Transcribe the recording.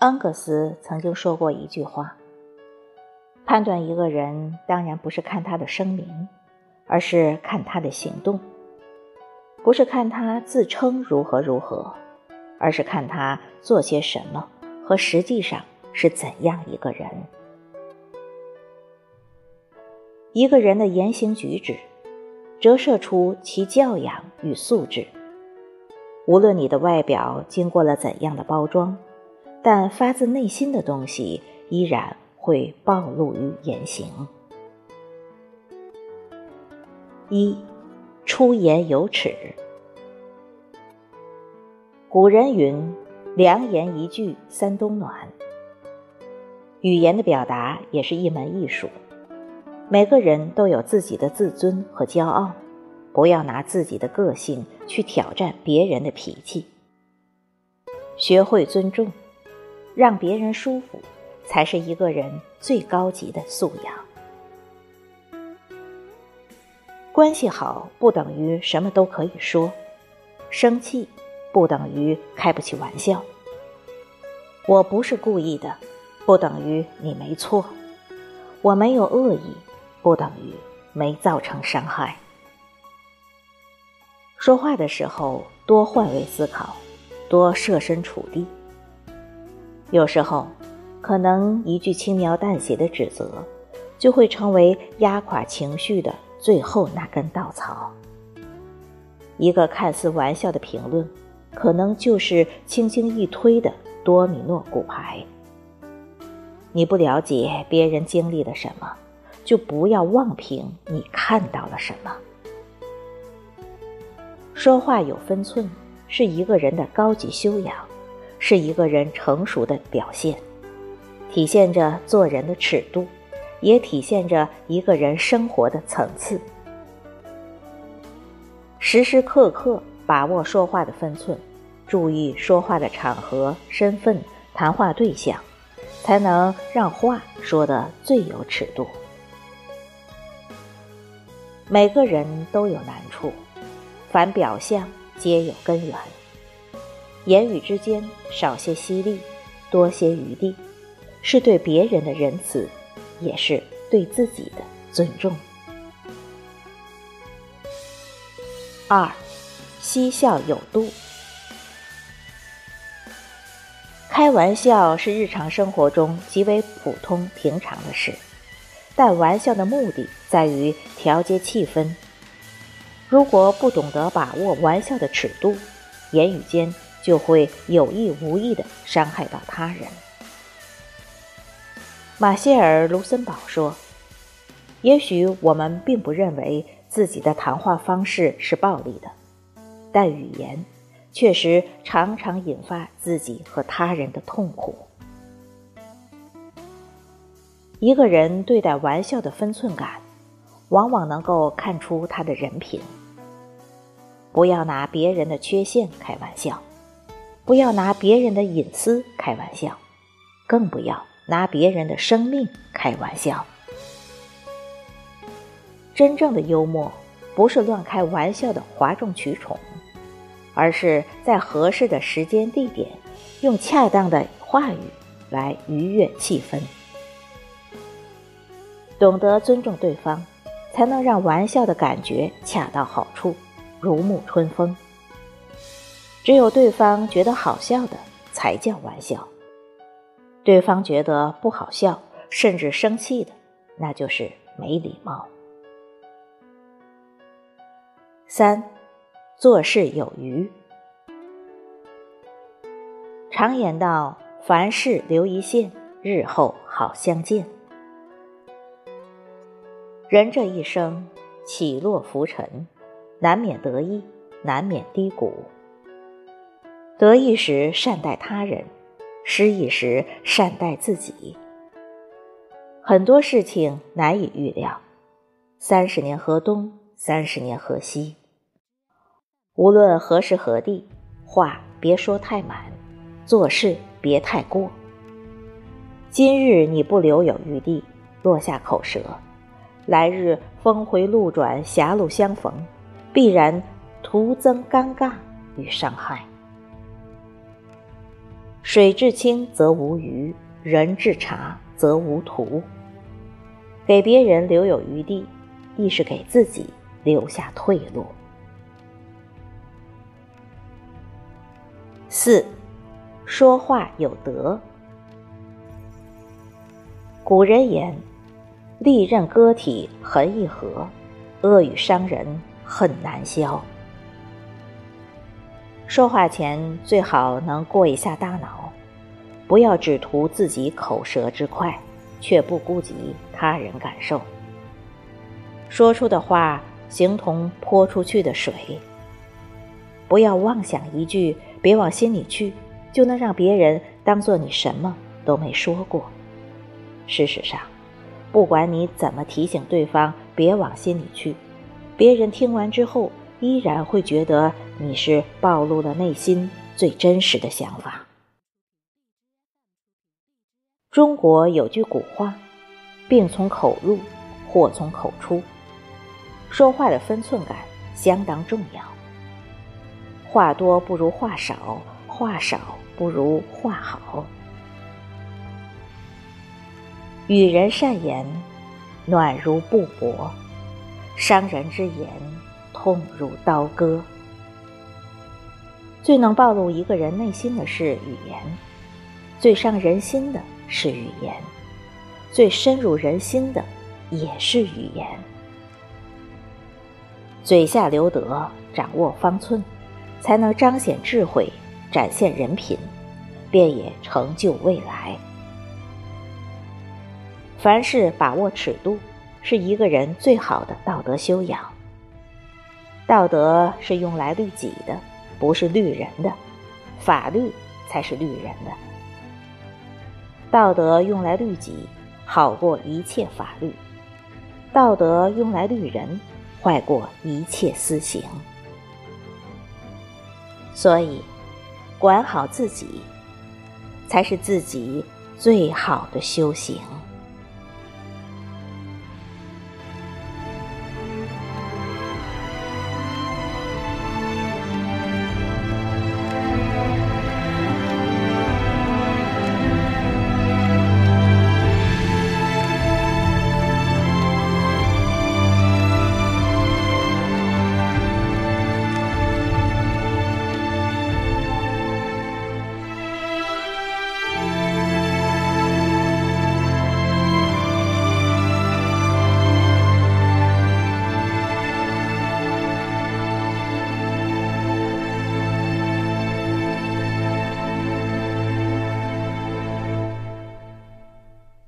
恩格斯曾经说过一句话：“判断一个人，当然不是看他的声明，而是看他的行动；不是看他自称如何如何，而是看他做些什么和实际上是怎样一个人。一个人的言行举止，折射出其教养与素质。无论你的外表经过了怎样的包装。”但发自内心的东西依然会暴露于言行。一，出言有尺。古人云：“良言一句三冬暖。”语言的表达也是一门艺术。每个人都有自己的自尊和骄傲，不要拿自己的个性去挑战别人的脾气。学会尊重。让别人舒服，才是一个人最高级的素养。关系好不等于什么都可以说，生气不等于开不起玩笑。我不是故意的，不等于你没错。我没有恶意，不等于没造成伤害。说话的时候多换位思考，多设身处地。有时候，可能一句轻描淡写的指责，就会成为压垮情绪的最后那根稻草。一个看似玩笑的评论，可能就是轻轻一推的多米诺骨牌。你不了解别人经历了什么，就不要妄评你看到了什么。说话有分寸，是一个人的高级修养。是一个人成熟的表现，体现着做人的尺度，也体现着一个人生活的层次。时时刻刻把握说话的分寸，注意说话的场合、身份、谈话对象，才能让话说的最有尺度。每个人都有难处，凡表象皆有根源。言语之间少些犀利，多些余地，是对别人的仁慈，也是对自己的尊重。二，嬉笑有度。开玩笑是日常生活中极为普通平常的事，但玩笑的目的在于调节气氛。如果不懂得把握玩笑的尺度，言语间。就会有意无意的伤害到他人。马歇尔·卢森堡说：“也许我们并不认为自己的谈话方式是暴力的，但语言确实常常引发自己和他人的痛苦。一个人对待玩笑的分寸感，往往能够看出他的人品。不要拿别人的缺陷开玩笑。”不要拿别人的隐私开玩笑，更不要拿别人的生命开玩笑。真正的幽默，不是乱开玩笑的哗众取宠，而是在合适的时间地点，用恰当的话语来愉悦气氛。懂得尊重对方，才能让玩笑的感觉恰到好处，如沐春风。只有对方觉得好笑的才叫玩笑，对方觉得不好笑甚至生气的，那就是没礼貌。三，做事有余。常言道：“凡事留一线，日后好相见。”人这一生起落浮沉，难免得意，难免低谷。得意时善待他人，失意时善待自己。很多事情难以预料，三十年河东，三十年河西。无论何时何地，话别说太满，做事别太过。今日你不留有余地，落下口舌，来日峰回路转，狭路相逢，必然徒增尴尬与伤害。水至清则无鱼，人至察则无徒。给别人留有余地，亦是给自己留下退路。四，说话有德。古人言：“利刃割体痕易合，恶语伤人恨难消。”说话前最好能过一下大脑，不要只图自己口舌之快，却不顾及他人感受。说出的话形同泼出去的水，不要妄想一句“别往心里去”，就能让别人当做你什么都没说过。事实上，不管你怎么提醒对方别往心里去，别人听完之后依然会觉得你是暴露了内心最真实的想法。中国有句古话：“病从口入，祸从口出。”说话的分寸感相当重要。话多不如话少，话少不如话好。与人善言，暖如布帛；伤人之言，痛如刀割。最能暴露一个人内心的是语言，最伤人心的是语言，最深入人心的也是语言。嘴下留德，掌握方寸，才能彰显智慧，展现人品，便也成就未来。凡事把握尺度，是一个人最好的道德修养。道德是用来律己的，不是律人的；法律才是律人的。道德用来律己，好过一切法律；道德用来律人，坏过一切私刑。所以，管好自己，才是自己最好的修行。